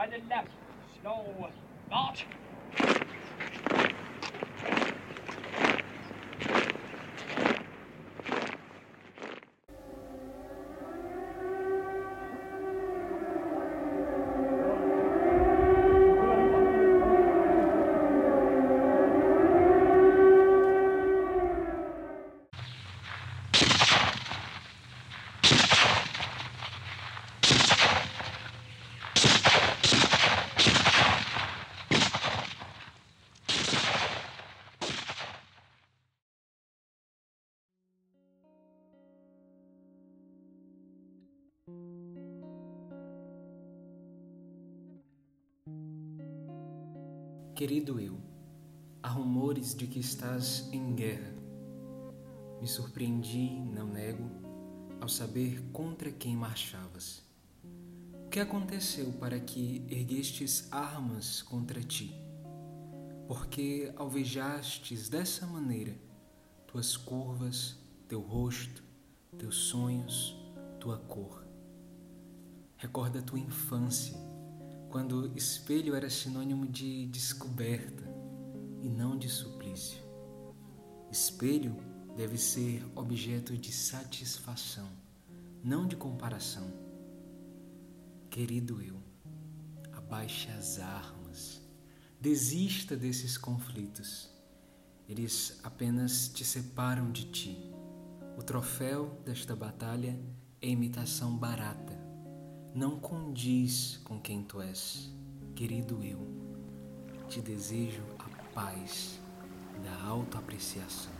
I didn't have no not Querido eu, há rumores de que estás em guerra. Me surpreendi, não nego, ao saber contra quem marchavas. O que aconteceu para que erguestes armas contra ti? Porque alvejastes dessa maneira tuas curvas, teu rosto, teus sonhos, tua cor. Recorda tua infância quando espelho era sinônimo de descoberta e não de suplício. Espelho deve ser objeto de satisfação, não de comparação. Querido eu, abaixe as armas, desista desses conflitos. Eles apenas te separam de ti. O troféu desta batalha é imitação barata não condiz com quem tu és, querido eu. Te desejo a paz da autoapreciação.